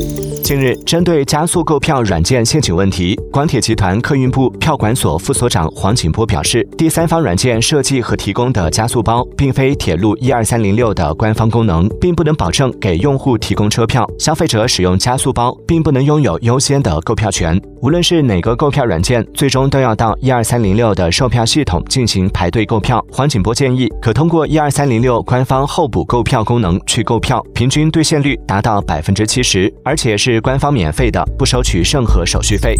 Thank you. 近日，针对加速购票软件陷阱问题，广铁集团客运部票管所副所长黄景波表示，第三方软件设计和提供的加速包，并非铁路一二三零六的官方功能，并不能保证给用户提供车票。消费者使用加速包，并不能拥有优先的购票权。无论是哪个购票软件，最终都要到一二三零六的售票系统进行排队购票。黄景波建议，可通过一二三零六官方候补购票功能去购票，平均兑现率达到百分之七十，而且是。官方免费的，不收取任何手续费。